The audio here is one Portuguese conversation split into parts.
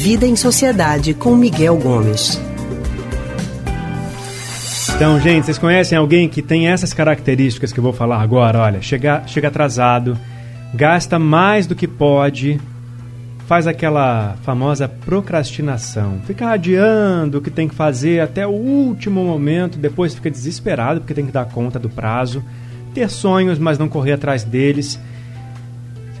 Vida em Sociedade com Miguel Gomes. Então, gente, vocês conhecem alguém que tem essas características que eu vou falar agora? Olha, chega, chega atrasado, gasta mais do que pode, faz aquela famosa procrastinação, fica adiando o que tem que fazer até o último momento, depois fica desesperado porque tem que dar conta do prazo, ter sonhos, mas não correr atrás deles.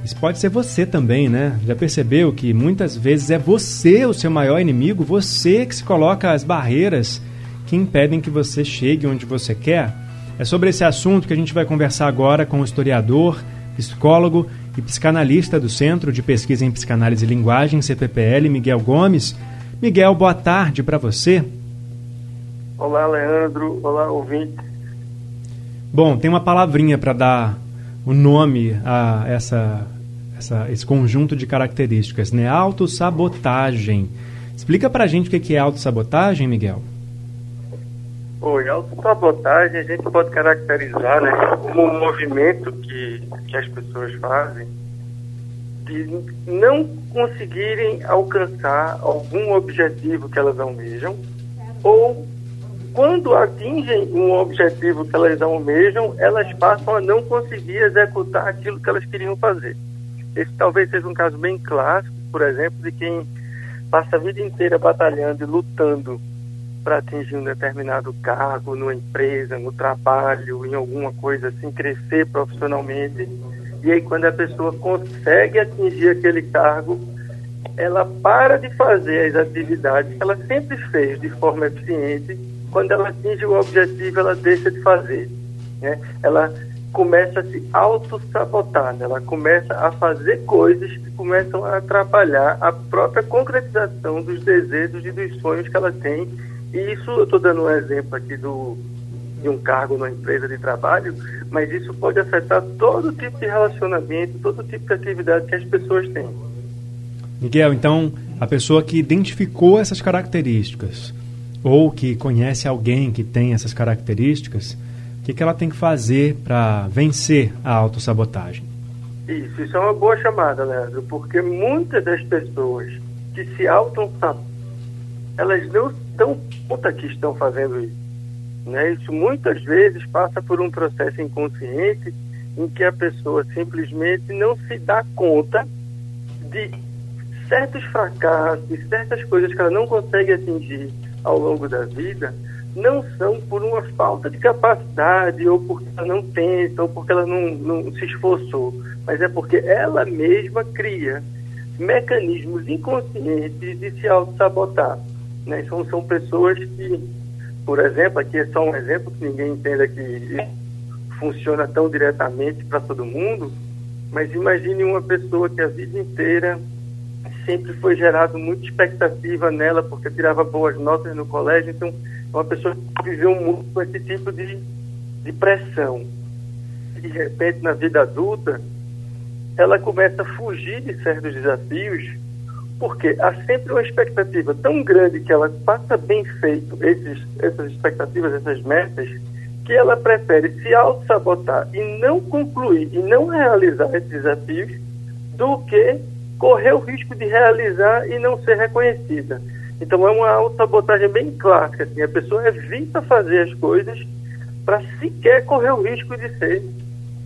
Isso pode ser você também, né? Já percebeu que muitas vezes é você o seu maior inimigo, você que se coloca as barreiras que impedem que você chegue onde você quer? É sobre esse assunto que a gente vai conversar agora com o historiador, psicólogo e psicanalista do Centro de Pesquisa em Psicanálise e Linguagem, CPPL, Miguel Gomes. Miguel, boa tarde para você. Olá, Leandro. Olá, ouvinte. Bom, tem uma palavrinha para dar o nome a essa, essa, esse conjunto de características, né? Autossabotagem. Explica para a gente o que é autossabotagem, Miguel. Oi, autossabotagem a gente pode caracterizar né, como um movimento que, que as pessoas fazem de não conseguirem alcançar algum objetivo que elas almejam ou quando atingem um objetivo que elas almejam, elas passam a não conseguir executar aquilo que elas queriam fazer. Esse talvez seja um caso bem clássico, por exemplo, de quem passa a vida inteira batalhando e lutando para atingir um determinado cargo numa empresa, no trabalho, em alguma coisa assim, crescer profissionalmente. E aí, quando a pessoa consegue atingir aquele cargo, ela para de fazer as atividades que ela sempre fez de forma eficiente. Quando ela atinge o objetivo, ela deixa de fazer. Né? Ela começa a se auto-sabotar, né? ela começa a fazer coisas que começam a atrapalhar a própria concretização dos desejos e dos sonhos que ela tem e isso, eu estou dando um exemplo aqui do, de um cargo numa empresa de trabalho, mas isso pode afetar todo tipo de relacionamento, todo tipo de atividade que as pessoas têm. Miguel, então, a pessoa que identificou essas características, ou que conhece alguém que tem essas características, que, que ela tem que fazer para vencer a autossabotagem? Isso, isso é uma boa chamada, Leandro, porque muitas das pessoas que se auto-sabotam, elas não dão conta que estão fazendo isso. Né? Isso muitas vezes passa por um processo inconsciente em que a pessoa simplesmente não se dá conta de certos fracassos, certas coisas que ela não consegue atingir ao longo da vida, não são por uma falta de capacidade, ou porque ela não tenta, ou porque ela não, não se esforçou, mas é porque ela mesma cria mecanismos inconscientes de se auto-sabotar. Né? São, são pessoas que, por exemplo, aqui é só um exemplo que ninguém entenda que funciona tão diretamente para todo mundo, mas imagine uma pessoa que a vida inteira sempre foi gerado muita expectativa nela porque tirava boas notas no colégio, então uma pessoa que viveu muito com esse tipo de, de pressão. De repente, na vida adulta, ela começa a fugir de certos desafios porque há sempre uma expectativa tão grande que ela faça bem feito esses, essas expectativas, essas metas, que ela prefere se auto-sabotar e não concluir e não realizar esses desafios do que correr o risco de realizar e não ser reconhecida. Então é uma auto-sabotagem bem clássica. Assim, a pessoa evita fazer as coisas para sequer correr o risco de ser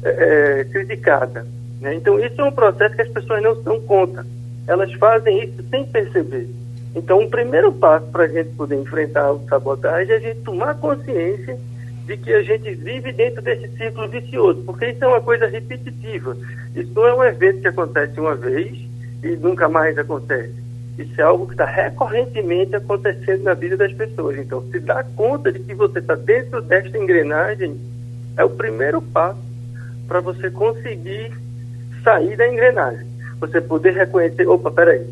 é, é, criticada. Né? Então isso é um processo que as pessoas não se dão conta elas fazem isso sem perceber. Então, o primeiro passo para a gente poder enfrentar a sabotagem é a gente tomar consciência de que a gente vive dentro desse ciclo vicioso, porque isso é uma coisa repetitiva. Isso não é um evento que acontece uma vez e nunca mais acontece. Isso é algo que está recorrentemente acontecendo na vida das pessoas. Então, se dar conta de que você está dentro desta engrenagem é o primeiro passo para você conseguir sair da engrenagem você poder reconhecer, opa, peraí,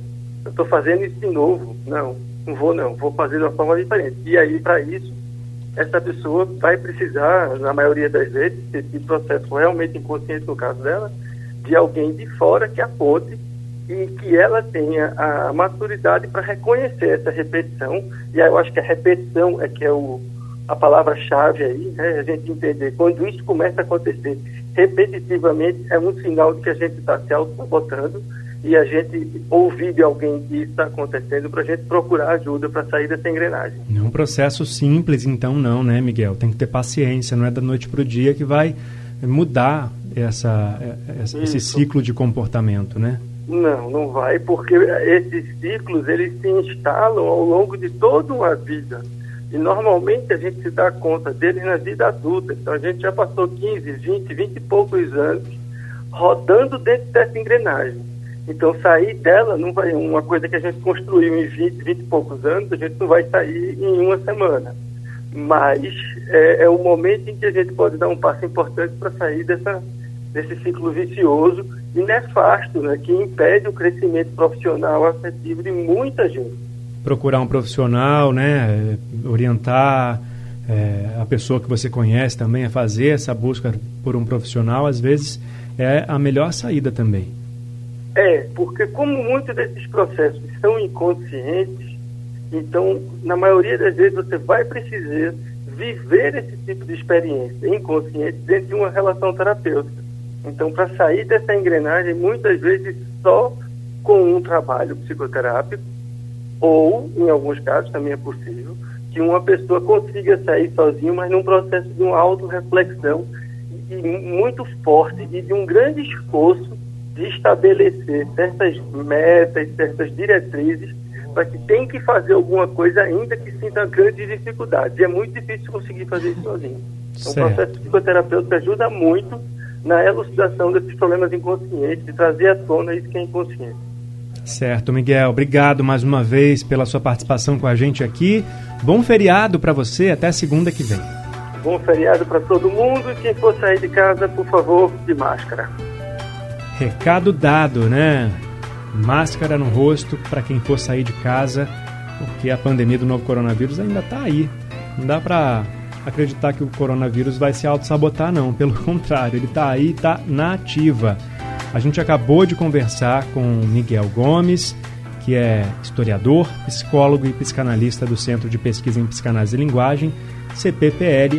eu estou fazendo isso de novo. Não, não vou não, vou fazer de uma forma diferente. E aí, para isso, essa pessoa vai precisar, na maioria das vezes, esse processo realmente inconsciente no caso dela, de alguém de fora que aponte e que ela tenha a maturidade para reconhecer essa repetição. E aí eu acho que a repetição é que é o, a palavra-chave aí, né? a gente entender quando isso começa a acontecer repetitivamente, é um sinal de que a gente está se auto-sabotando e a gente ouvir de alguém que isso está acontecendo para a gente procurar ajuda para sair dessa engrenagem. Não é um processo simples, então, não, né, Miguel? Tem que ter paciência, não é da noite para o dia que vai mudar essa, essa esse ciclo de comportamento, né? Não, não vai, porque esses ciclos eles se instalam ao longo de toda uma vida. E normalmente a gente se dá conta deles na vida adulta. Então a gente já passou 15, 20, 20 e poucos anos rodando dentro dessa engrenagem. Então, sair dela não vai uma coisa que a gente construiu em 20, 20 e poucos anos, a gente não vai sair em uma semana. Mas é, é o momento em que a gente pode dar um passo importante para sair dessa, desse ciclo vicioso nefasto, né, que impede o crescimento profissional afetivo de muita gente. Procurar um profissional, né, orientar é, a pessoa que você conhece também a fazer essa busca por um profissional, às vezes é a melhor saída também. É, porque como muitos desses processos são inconscientes, então, na maioria das vezes, você vai precisar viver esse tipo de experiência inconsciente dentro de uma relação terapêutica. Então, para sair dessa engrenagem, muitas vezes só com um trabalho psicoterápico, ou, em alguns casos, também é possível, que uma pessoa consiga sair sozinho, mas num processo de uma autorreflexão e muito forte e de um grande esforço de estabelecer certas metas, certas diretrizes para que tem que fazer alguma coisa ainda que sinta grandes dificuldades. E é muito difícil conseguir fazer isso sozinho. Então, o processo psicoterapêutico ajuda muito na elucidação desses problemas inconscientes, de trazer à tona isso que é inconsciente. Certo, Miguel. Obrigado mais uma vez pela sua participação com a gente aqui. Bom feriado para você, até segunda que vem. Bom feriado para todo mundo e quem for sair de casa, por favor, de máscara. Recado dado, né? Máscara no rosto para quem for sair de casa, porque a pandemia do novo coronavírus ainda está aí. Não dá para acreditar que o coronavírus vai se auto-sabotar, não. Pelo contrário, ele está aí, está na ativa. A gente acabou de conversar com Miguel Gomes, que é historiador, psicólogo e psicanalista do Centro de Pesquisa em Psicanálise e Linguagem, CPPL.